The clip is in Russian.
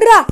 Ура!